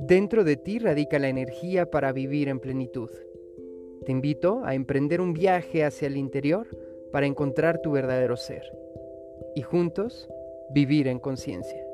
Dentro de ti radica la energía para vivir en plenitud. Te invito a emprender un viaje hacia el interior para encontrar tu verdadero ser y juntos vivir en conciencia.